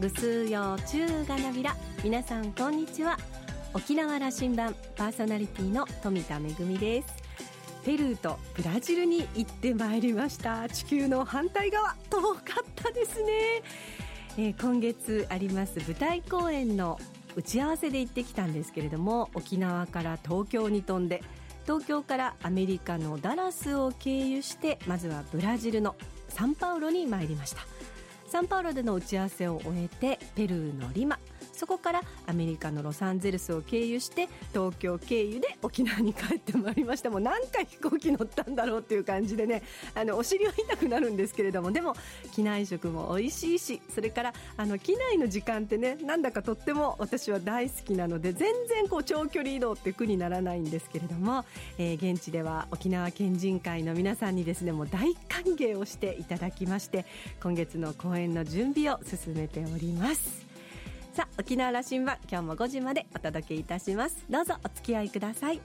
ぐすうようちゅうがなびら皆さんこんにちは。沖縄羅針盤パーソナリティの富田恵です。ペルーとブラジルに行ってまいりました。地球の反対側。遠かったですね、えー、今月あります舞台公演の打ち合わせで行ってきたんですけれども沖縄から東京に飛んで東京からアメリカのダラスを経由してまずはブラジルのサンパウロに参りました。サンパウロでの打ち合わせを終えてペルーのリマ。そこからアメリカのロサンゼルスを経由して東京経由で沖縄に帰ってまいりましたもう何回飛行機乗ったんだろうっていう感じでねあのお尻は痛くなるんですけれどもでも機内食も美味しいしそれからあの機内の時間ってねなんだかとっても私は大好きなので全然こう長距離移動って苦にならないんですけれども、えー、現地では沖縄県人会の皆さんにですねもう大歓迎をしていただきまして今月の公演の準備を進めております。さあ沖縄羅針盤今日も5時までお届けいたします。どうぞお付き合いください。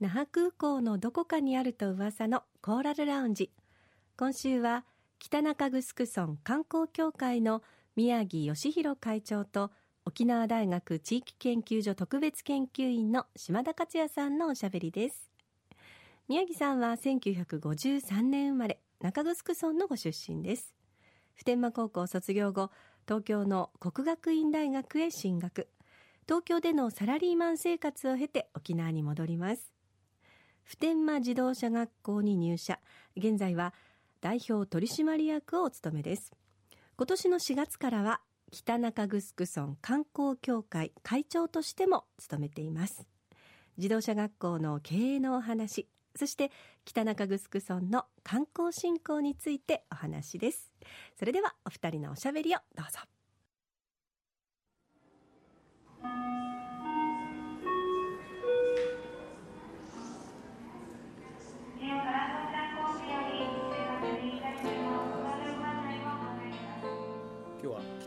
那覇空港のどこかにあると噂のコーラルラウンジ。今週は北中城村観光協会の宮城義弘会長と沖縄大学地域研究所特別研究員の島田克也さんのおしゃべりです。宮城さんは1953年生まれ中城村のご出身です。普天間高校卒業後東京の国学院大学へ進学。東京でのサラリーマン生活を経て沖縄に戻ります。普天間自動車学校に入社。現在は代表取締役をお務めです。今年の4月からは北中城村観光協会会長としても務めています。自動車学校の経営のお話そして北中城村の観光振興についてお話です。それではお二人のおしゃべりをどうぞ。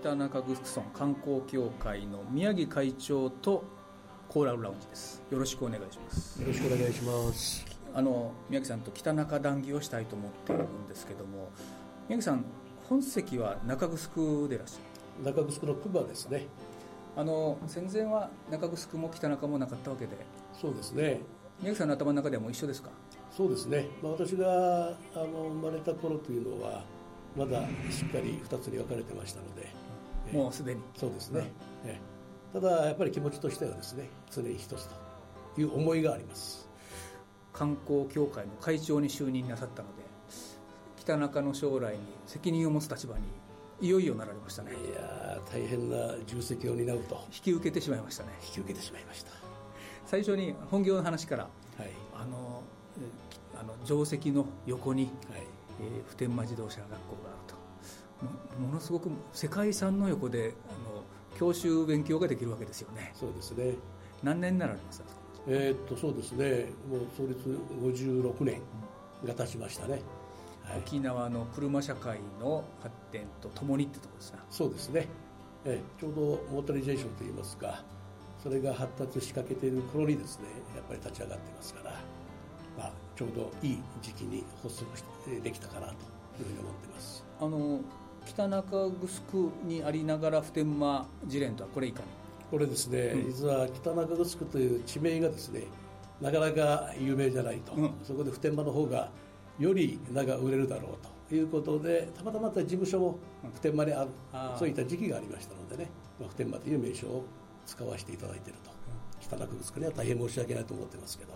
北中城村観光協会の宮城会長とコーラルラウンジです。よろしくお願いします。よろしくお願いします。あの宮城さんと北中談義をしたいと思っているんですけども宮城さん本籍は中城でいらっしゃる？中城の熊ですね。あの戦前は中城も北中もなかったわけで。そうですね。宮城さんの頭の中ではもう一緒ですか？そうですね、まあ、私があの生まれた頃というのはまだしっかり2つに分かれてましたのでもうすでに。そうですね、えただやっぱり気持ちとしてはですね常に一つという思いがあります。観光協会の会長に就任なさったので北中の将来に責任を持つ立場にいよいよなられましたね。いや大変な重責を担うと。引き受けてしまいましたね。引き受けてしまいました。最初に本業の話から、はい、あのあの定石の横に、はい。えー、普天間自動車学校があるとものすごく世界遺産の横であの教習勉強ができるわけですよね。そうですね。何年になられますかえー、っとそうですね。もう創立56年が経ちましたね、はい、沖縄の車社会の発展とともにってところですねそうですね、えー、ちょうどモータリゼーションといいますかそれが発達しかけている頃にですねやっぱり立ち上がってますから、まあ、ちょうどいい時期に発足してできたかなというふうに思ってます。あの北中城にありながら普天間自連とはこれいかに。これですね、うん、実は北中城という地名がですねなかなか有名じゃないと、うん、そこで普天間の方がより名が売れるだろうということでたまたまた事務所も普天間にある、うん、そういった時期がありましたのでね、まあ、普天間という名称を使わせていただいていると、北中城には大変申し訳ないと思ってますけど。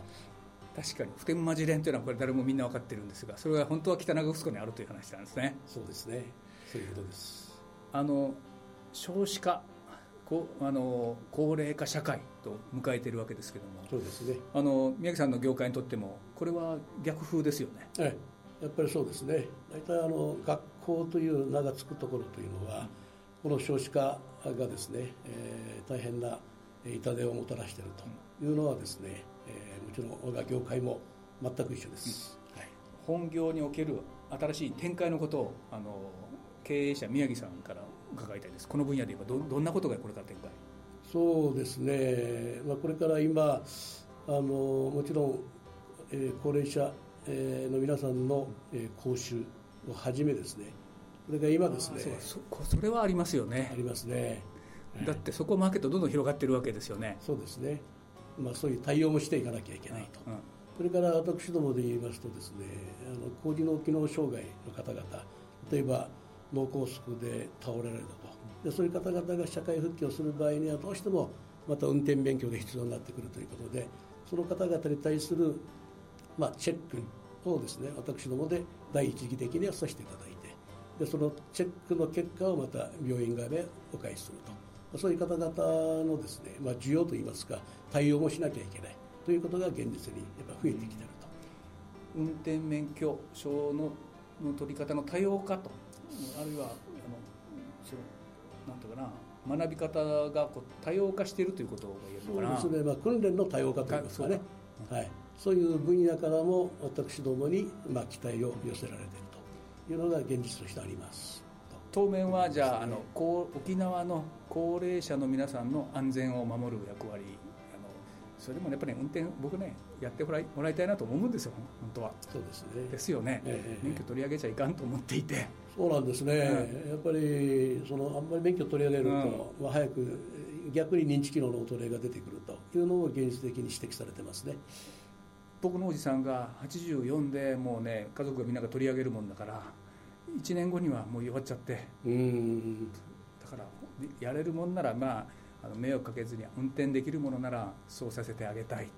確かに。普天間自連というのはこれ誰もみんな分かってるんですがそれは本当は北中城にあるという話なんですね。そうですねそういうことです。あの少子化こあの高齢化社会と迎えているわけですけども。そうですね。あの宮城さんの業界にとってもこれは逆風ですよね。ええやっぱりそうですね。大体あの学校という名が付くところというのは、この少子化がですね、えー、大変な痛手をもたらしているというのはですね、えー、もちろん我が業界も全く一緒です、うん、はい、本業における新しい展開のことをあの経営者宮城さんから伺いたいです。この分野で言えばどどんなことがこれから展開？そうですね、まあ、これから今あのもちろん、えー、高齢者、えー、の皆さんの、えー、講習をはじめですね。それが今ですね。そそれはありますよね。ありますね。だってそこマーケットどんどん広がってるわけですよね。そうですね、まあ、そういう対応もしていかなきゃいけないと、うんうん。それから私どもで言いますとですねあの高次脳機能障害の方々例えば脳梗塞で倒れられたと。でそういう方々が社会復帰をする場合にはどうしてもまた運転免許が必要になってくるということでその方々に対する、まあ、チェックをですね私どもで第一義的にはさせていただいてでそのチェックの結果をまた病院側でお返しすると。そういう方々のですね、まあ、需要といいますか対応もしなきゃいけない。ということが現実にやっぱ増えてきてると。運転免許証のの取り方の多様化と。あるいはあのそうなんていうかな学び方がこう多様化しているということが言えるのかな。そうですね、まあ、訓練の多様化といいますかね。はい、そういう分野からも私どもに、まあ、期待を寄せられているというのが現実としてあります。当面はじゃあ,、あの沖縄の高齢者の皆さんの安全を守る役割それでもやっぱり、運転僕ねやってもらいもらいたいなと思うんですよ本当は。そうですね。ですよね、えー、免許取り上げちゃいかんと思っていて。そうなんですね、うん、やっぱりそのあんまり免許取り上げると、うん、まあ、早く逆に認知機能の衰えが出てくるというのを現実的に指摘されてますね。僕のおじさんが84でもうね家族がみんなが取り上げるもんだから1年後にはもう弱っちゃって。うん。だからやれるもんならまああの迷惑かけずに運転できるものならそうさせてあげたい。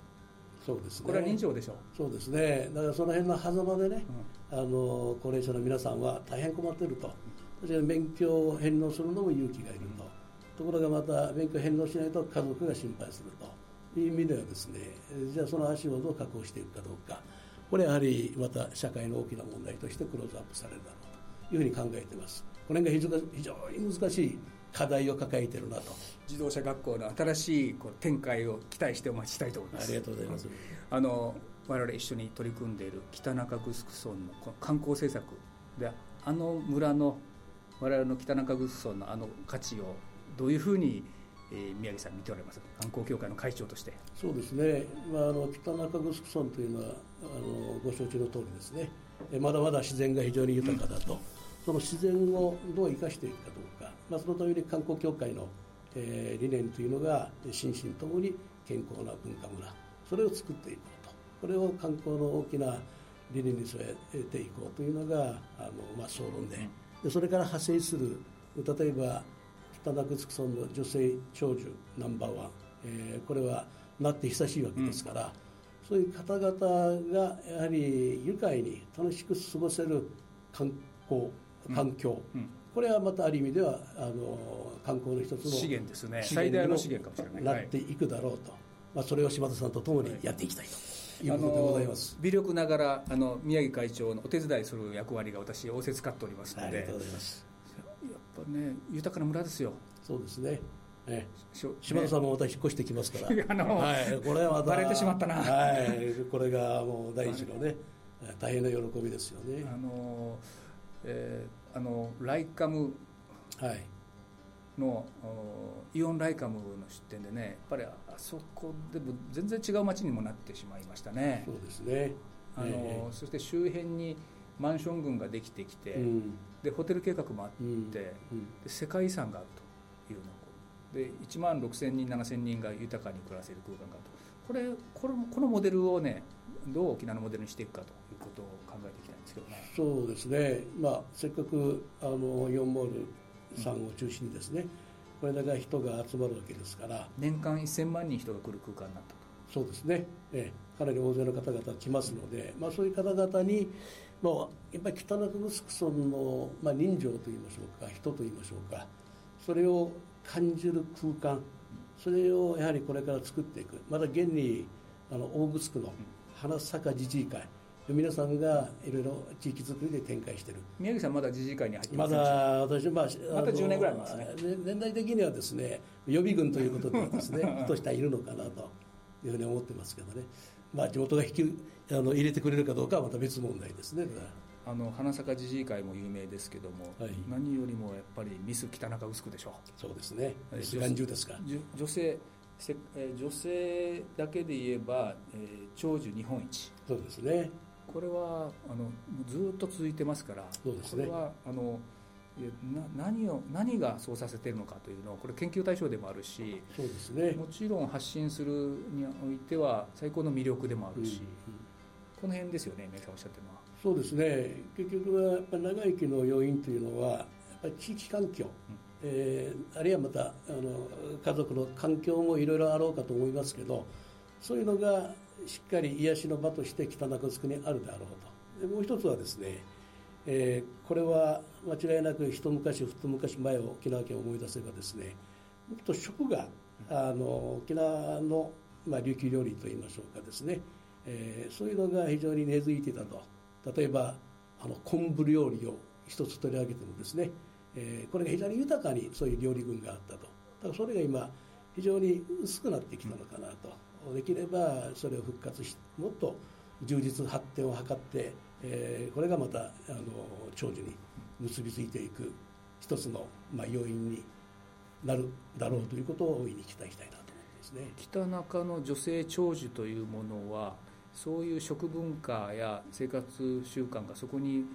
そうですね。これは人情でしょ？うそうですね。だからその辺の狭間でね、うん、あの高齢者の皆さんは大変困っていると。確かに免許を返納するのも勇気がいると、ところがまた免許返納しないと家族が心配すると。いう意味ではですねじゃあその足をどう確保していくかどうか。これやはりまた社会の大きな問題としてクローズアップされるだろうというふうに考えています。これが非常に難しい課題を抱えているなと。自動車学校の新しいこう展開を期待してお待ちしたいと思います。ありがとうございます。あの我々一緒に取り組んでいる北中城村の観光政策であの村の我々の北中城村のあの価値をどういうふうにえー、宮城さん見ておられます観光協会の会長として。そうですね、まあ、あの北中城村というのはあのご承知の通りですね。まだまだ自然が非常に豊かだと、うん、その自然をどう生かしていくかどうかまあ、そのために観光協会の、えー、理念というのが心身ともに健康な文化村それを作っていこうと。これを観光の大きな理念に添えていこうというのがあの、まあ、総論で。でそれから派生する例えば北中城村の女性長寿ナンバーワン、えー、これはなって久しいわけですから、うん、そういう方々がやはり愉快に楽しく過ごせる観光環境、うん。うんこれはまたある意味ではあの観光の一つの資源ですね。最大の資源かもしれない。なっていくだろうと、まあ、それを島田さんとともにやっていきたいということでございます、微力ながらあの宮城会長のお手伝いする役割が私仰せつかっておりますので。ありがとうございます。やっぱね豊かな村ですよ。そうですね。ね、島田さんもまた引っ越してきますから、あのはい、これはまたバレてしまったな、はい、これがもう第一のね、大変な喜びですよね。あのえーあのライカム。の、はい、イオンライカムの出店でねやっぱりあそこでも全然違う街にもなってしまいましたね。そうですね。あの、えー、そして周辺にマンション群ができてきて、うん、でホテル計画もあって、うん。うん、で世界遺産があるというので1万6000人7000人が豊かに暮らせる空間があると。これこのこのモデルをねどう沖縄のモデルにしていくかということをけどね。そうですね、まあ、せっかくあの4モールさんを中心にですね、これだけ人が集まるわけですから。年間1000万人人が来る空間になったと。そうですね、ええ、かなり大勢の方々来ますので、まあ、そういう方々に、まあ、やっぱり北中城村の、まあ、人情といいましょうか人といいましょうか。それを感じる空間。それをやはりこれから作っていく。まだ現にあの大城の花坂自治会皆さんがいろいろ地域づくりで展開している。宮城さんまだ自治会に入ってまだ私、まあ、また10年ぐらいますね。年代的にはですね予備軍ということではですねふとしたいるのかなというふうに思ってますけどね。まあ、地元が引きあの入れてくれるかどうかはまた別問題ですね。あの花坂自治会も有名ですけども、はい、何よりもやっぱりミス北中城でしょう。そうですね。眼中ですか。女性女性だけで言えば、えー、長寿日本一。そうですねこれはあのずっと続いてますからそうです、ね、これはあのな何を何がそうさせてるのかというのをこれ研究対象でもあるしそうです、ね、もちろん発信するにおいては最高の魅力でもあるし、うんうん、この辺ですよね宮さんおっしゃってるのは。そうですね。結局はやっぱ長生きの要因というのはやっぱり地域環境、うん。えー、あるいはまたあの家族の環境もいろいろあろうかと思いますけどそういうのがしっかり癒しの場として北中城にあるであろうと。でもう一つはですね、えー、これは間違いなく一昔二昔前を沖縄県を思い出せばですねもっと食があの沖縄の、まあ、琉球料理といいましょうかですね、えー、そういうのが非常に根付いていたと。例えばあの昆布料理を一つ取り上げてもですねえー、これが非常に豊かにそういう料理群があったと。だからそれが今非常に薄くなってきたのかなと。できればそれを復活しもっと充実発展を図って、えー、これがまたあの長寿に結びついていく一つの、まあ、要因になるだろうということを大いに期待したいなと思いますね北中の女性長寿というものはそういう食文化や生活習慣がそこに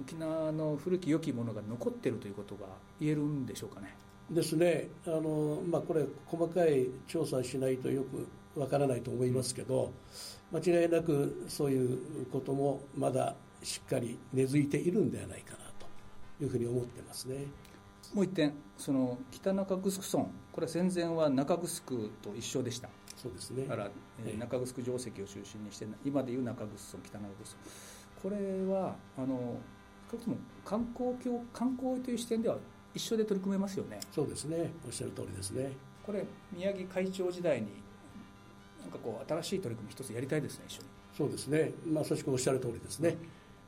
沖縄の古き良きものが残っているということが言えるんでしょうかね。ですねあの、まあ、これ細かい調査しないとよくわからないと思いますけど間違いなくそういうこともまだしっかり根付いているんではないかなというふうに思ってますね。もう一点その北中城村これは戦前は中城と一緒でした。そうですね。だから、えー、中城城跡を中心にして今でいう中城村北中城村これはあの少なくとも観光協観光という視点では一緒で取り組めますよね。そうですね。おっしゃる通りですね。これ宮城会長時代になんかこう新しい取り組み一つやりたいですね一緒に。そうですね。まさしくおっしゃる通りですね、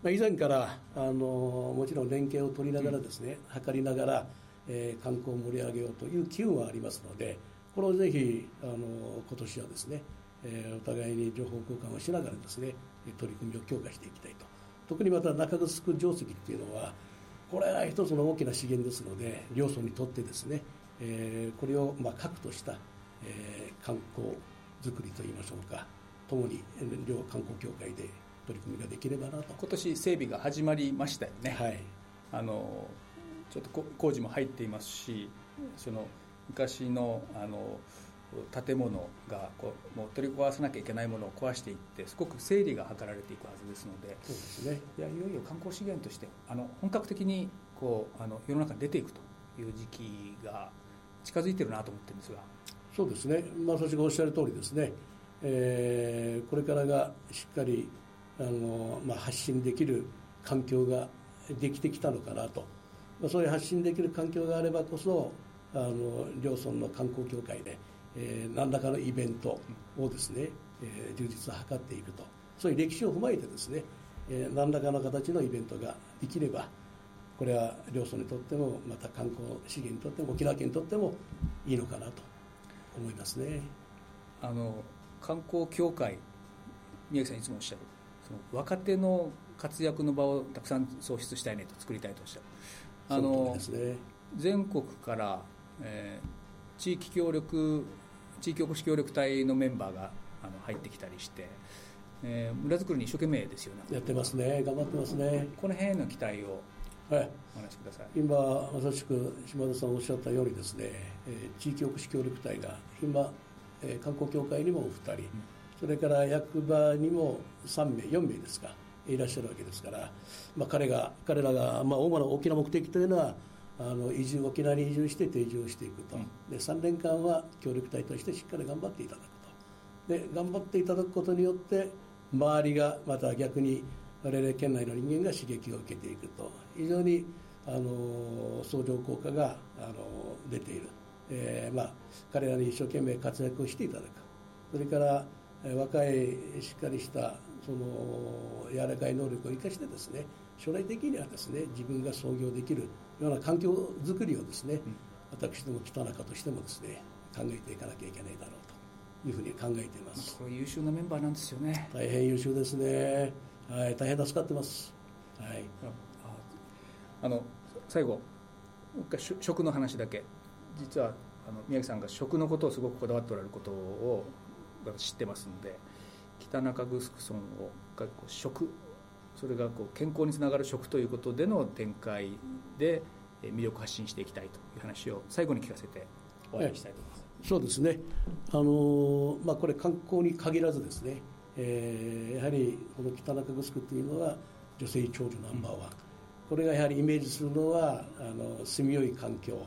まあ、以前からあのもちろん連携を取りながらですね、うん、図りながら、えー、観光を盛り上げようという機運はありますのでこれをぜひあの今年はですね、えー、お互いに情報交換をしながらですね取り組みを強化していきたいと。特にまた中城定石っていうのはこれは一つの大きな資源ですので両村にとってですね、えー、これをまあ核とした、えー、観光づくりといいましょうか。ともに両観光協会で取り組みができればなと。今年整備が始まりましたよね、はい、あのちょっと工事も入っていますしその昔のあの建物がこうもう取り壊さなきゃいけないものを壊していってすごく整理が図られていくはずですのでそうですね。いやいよいよ観光資源としてあの本格的にこうあの世の中に出ていくという時期が近づいてるなと思ってるんですがそうですね、まあ、私がおっしゃる通りですね、えー、これからがしっかりあの、まあ、発信できる環境ができてきたのかなと、まあ、そういう発信できる環境があればこそあの両村の観光協会でえー、何らかのイベントをですね、えー、充実を図っていくと。そういう歴史を踏まえてですね、えー、何らかの形のイベントができればこれは両村にとってもまた観光資源にとっても沖縄県にとってもいいのかなと。思いますね。あの観光協会宮城さんいつもおっしゃるその若手の活躍の場をたくさん創出したいねと作りたいとおっしゃる。あの、ね、全国から、えー、地域協力地域おこし協力隊のメンバーがあの入ってきたりして、えー、村づくりに一生懸命ですよね。やってますね。頑張ってますね。この辺への期待をはい、お話しください。今まさしく島田さんおっしゃったようにですね、えー、地域おこし協力隊が今、えー、観光協会にも2人、うん、それから役場にも3名4名ですかいらっしゃるわけですから、まあ、彼が彼らが、まあ、主な大きな目的というのはあの移住沖縄に移住して定住をしていくと、で3年間は協力隊としてしっかり頑張っていただくと。で頑張っていただくことによって周りがまた逆に我々県内の人間が刺激を受けていくと。非常にあの相乗効果があの出ている、えーまあ、彼らに一生懸命活躍をしていただく。それから若いしっかりしたその柔らかい能力を生かしてですね将来的にはですね自分が創業できるような環境づくりをですね、うん、私ども北中としてもですね考えていかなきゃいけないだろういうふうに考えています。これ優秀なメンバーなんですよね。大変優秀ですねはい大変助かってます。はい。あの最後食の話だけ。実はあの宮城さんが食のことをすごくこだわっておられることを知ってますので北中城村を食それがこう健康につながる食ということでの展開で魅力発信していきたいという話を最後に聞かせて終わりにしたいと思います。そうですね。あの、まあ、これ観光に限らずですね、えー、やはりこの北中城というのは女性長寿ナンバーワン、これがやはりイメージするのはあの住みよい環境、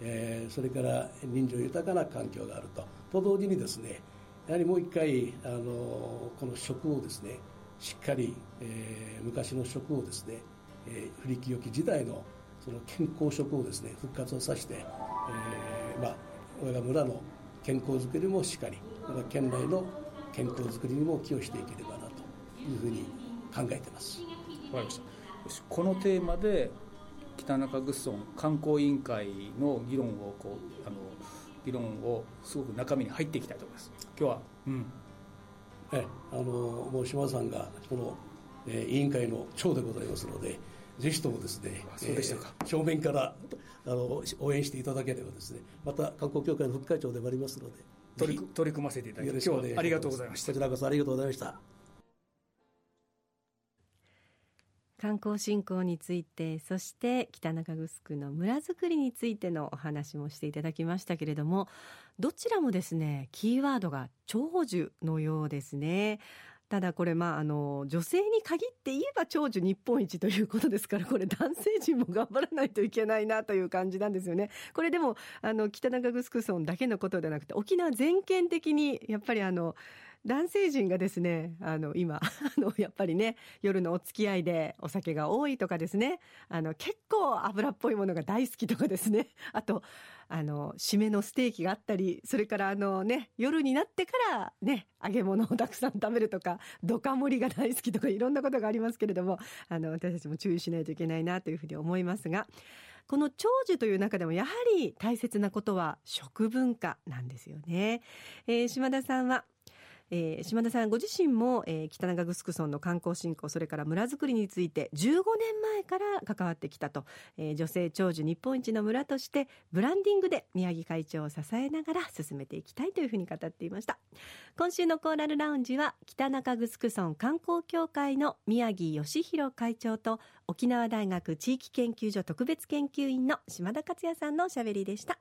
えー、それから人情豊かな環境があると。と同時にですねやはりもう一回あのこの食をですねしっかり、えー、昔の食をですね、えー、古き良き時代のその健康食をですね復活をさせて、えー、まあ我が村の健康づくりもしっかりまた県内の健康づくりにも寄与していければなというふうに考えてます。わかりました。このテーマで北中グッソン観光委員会の議論をこうあの議論をすごく中身に入っていきたいと思います。今日は、うん、えあのもう島さんがこの、えー、委員会の長でございますのでぜひともですねそうでしたか、えー、正面からあの応援していただければですねまた観光協会の副会長でもありますので取り取り組ませていただき今日はありがとうございました。こちらこそありがとうございました。観光振興についてそして北中城の村づくりについてのお話もしていただきましたけれどもどちらもですねキーワードが長寿のようですねただこれまああの女性に限って言えば長寿日本一ということですからこれ男性陣も頑張らないといけないなという感じなんですよね。これでもあの北中城村だけのことではなくて沖縄全県的にやっぱりあの男性陣がですね、あの、今、あの、やっぱりね、夜のお付き合いでお酒が多いとかですね、あの、結構油っぽいものが大好きとかですね、あと、あの、締めのステーキがあったり、それからあのね、夜になってからね、揚げ物をたくさん食べるとか、ドカ盛りが大好きとかいろんなことがありますけれども、あの、私たちも注意しないといけないなというふうに思いますが、この長寿という中でもやはり大切なことは食文化なんですよね。えー、島田さんはえー、島田さんご自身も、えー、北長城村の観光振興それから村づくりについて15年前から関わってきたと、えー、女性長寿日本一の村としてブランディングで宮城会長を支えながら進めていきたいというふうに語っていました。今週のコーラルラウンジは北中城村観光協会の宮城義弘会長と沖縄大学地域研究所特別研究員の島田克也さんのおしゃべりでした。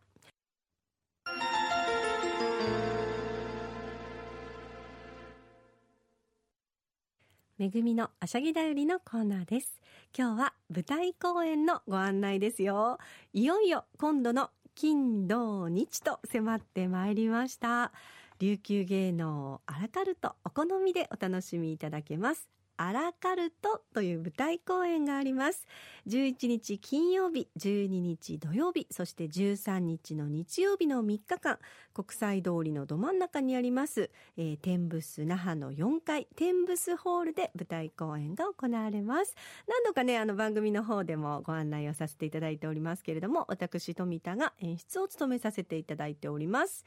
めぐみのあしゃぎだよりのコーナーです。今日は舞台公演のご案内ですよ。いよいよ今度の金土日と迫ってまいりました。琉球芸能アラカルトお好みでお楽しみいただけます。アラカルトという舞台公演があります。11日金曜日12日土曜日そして13日の日曜日の3日間国際通りのど真ん中にあります、えー、天ブス那覇の4階天ブスホールで舞台公演が行われます。何度かねあの番組の方でもご案内をさせていただいておりますけれども私富田が演出を務めさせていただいております。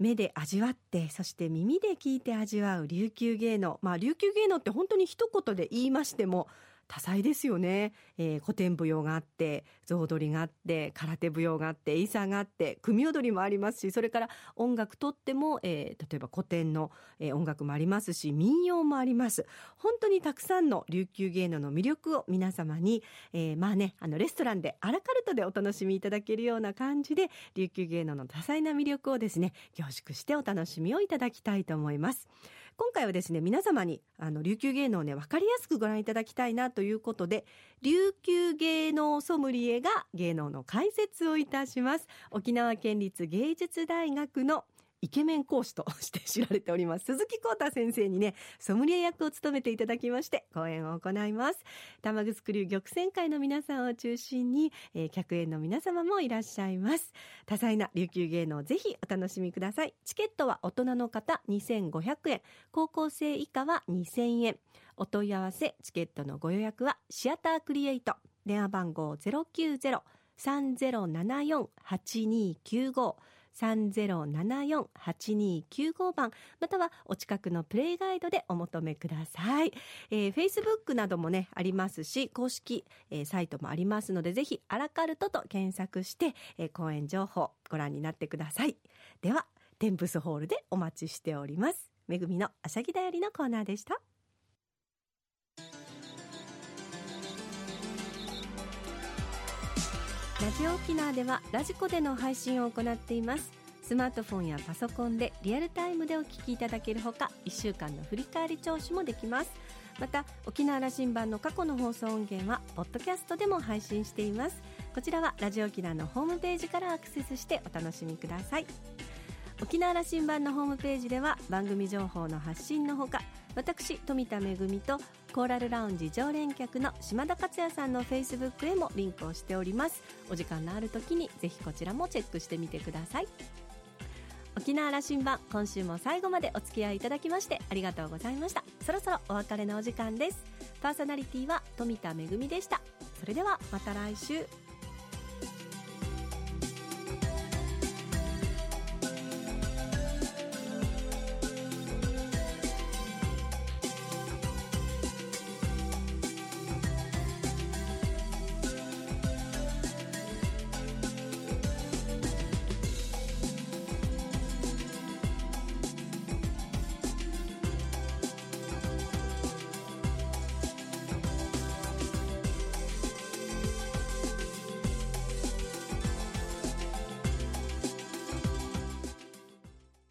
目で味わってそして耳で聞いて味わう琉球芸能。まあ琉球芸能って本当に一言で言いましても多彩ですよね、えー、古典舞踊があって象踊りがあって空手舞踊があってエイサーがあって組踊りもありますしそれから音楽とっても、えー、例えば古典の、えー、音楽もありますし民謡もあります本当にたくさんの琉球芸能の魅力を皆様に、えー、まあねあのレストランでアラカルトでお楽しみいただけるような感じで琉球芸能の多彩な魅力をですね凝縮してお楽しみをいただきたいと思います。今回はですね皆様にあの琉球芸能をねわかりやすくご覧いただきたいなということで琉球芸能ソムリエが芸能の解説をいたします。沖縄県立芸術大学のイケメン講師として知られております。鈴木浩太先生にねソムリエ役を務めていただきまして講演を行います。玉城流玉泉会の皆さんを中心に、えー、客演の皆様もいらっしゃいます。多彩な琉球芸能ぜひお楽しみください。チケットは大人の方2500円。高校生以下は2000円。お問い合わせチケットのご予約はシアタークリエイト。電話番号090 3074-8295番またはお近くのプレイガイドでお求めください、えー、Facebook などもねありますし公式、えー、サイトもありますのでぜひアラカルトと検索して、えー、公演情報ご覧になってください。ではテンプスホールでお待ちしております。めぐみのあしゃぎだよりのコーナーでした。ラジオ沖縄ではラジコでの配信を行っています。スマートフォンやパソコンでリアルタイムでお聞きいただけるほか1週間の振り返り聴取もできます。また沖縄羅針盤の過去の放送音源はポッドキャストでも配信しています。こちらはラジオ沖縄のホームページからアクセスしてお楽しみください。沖縄羅針盤のホームページでは番組情報の発信のほか私富田恵とコーラルラウンジ常連客の島田克也さんのフェイスブックへもリンクをしております。お時間のある時にぜひこちらもチェックしてみてください。沖縄羅針盤今週も最後までお付き合いいただきましてありがとうございました。そろそろお別れのお時間です。パーソナリティは富田恵でした。それではまた来週。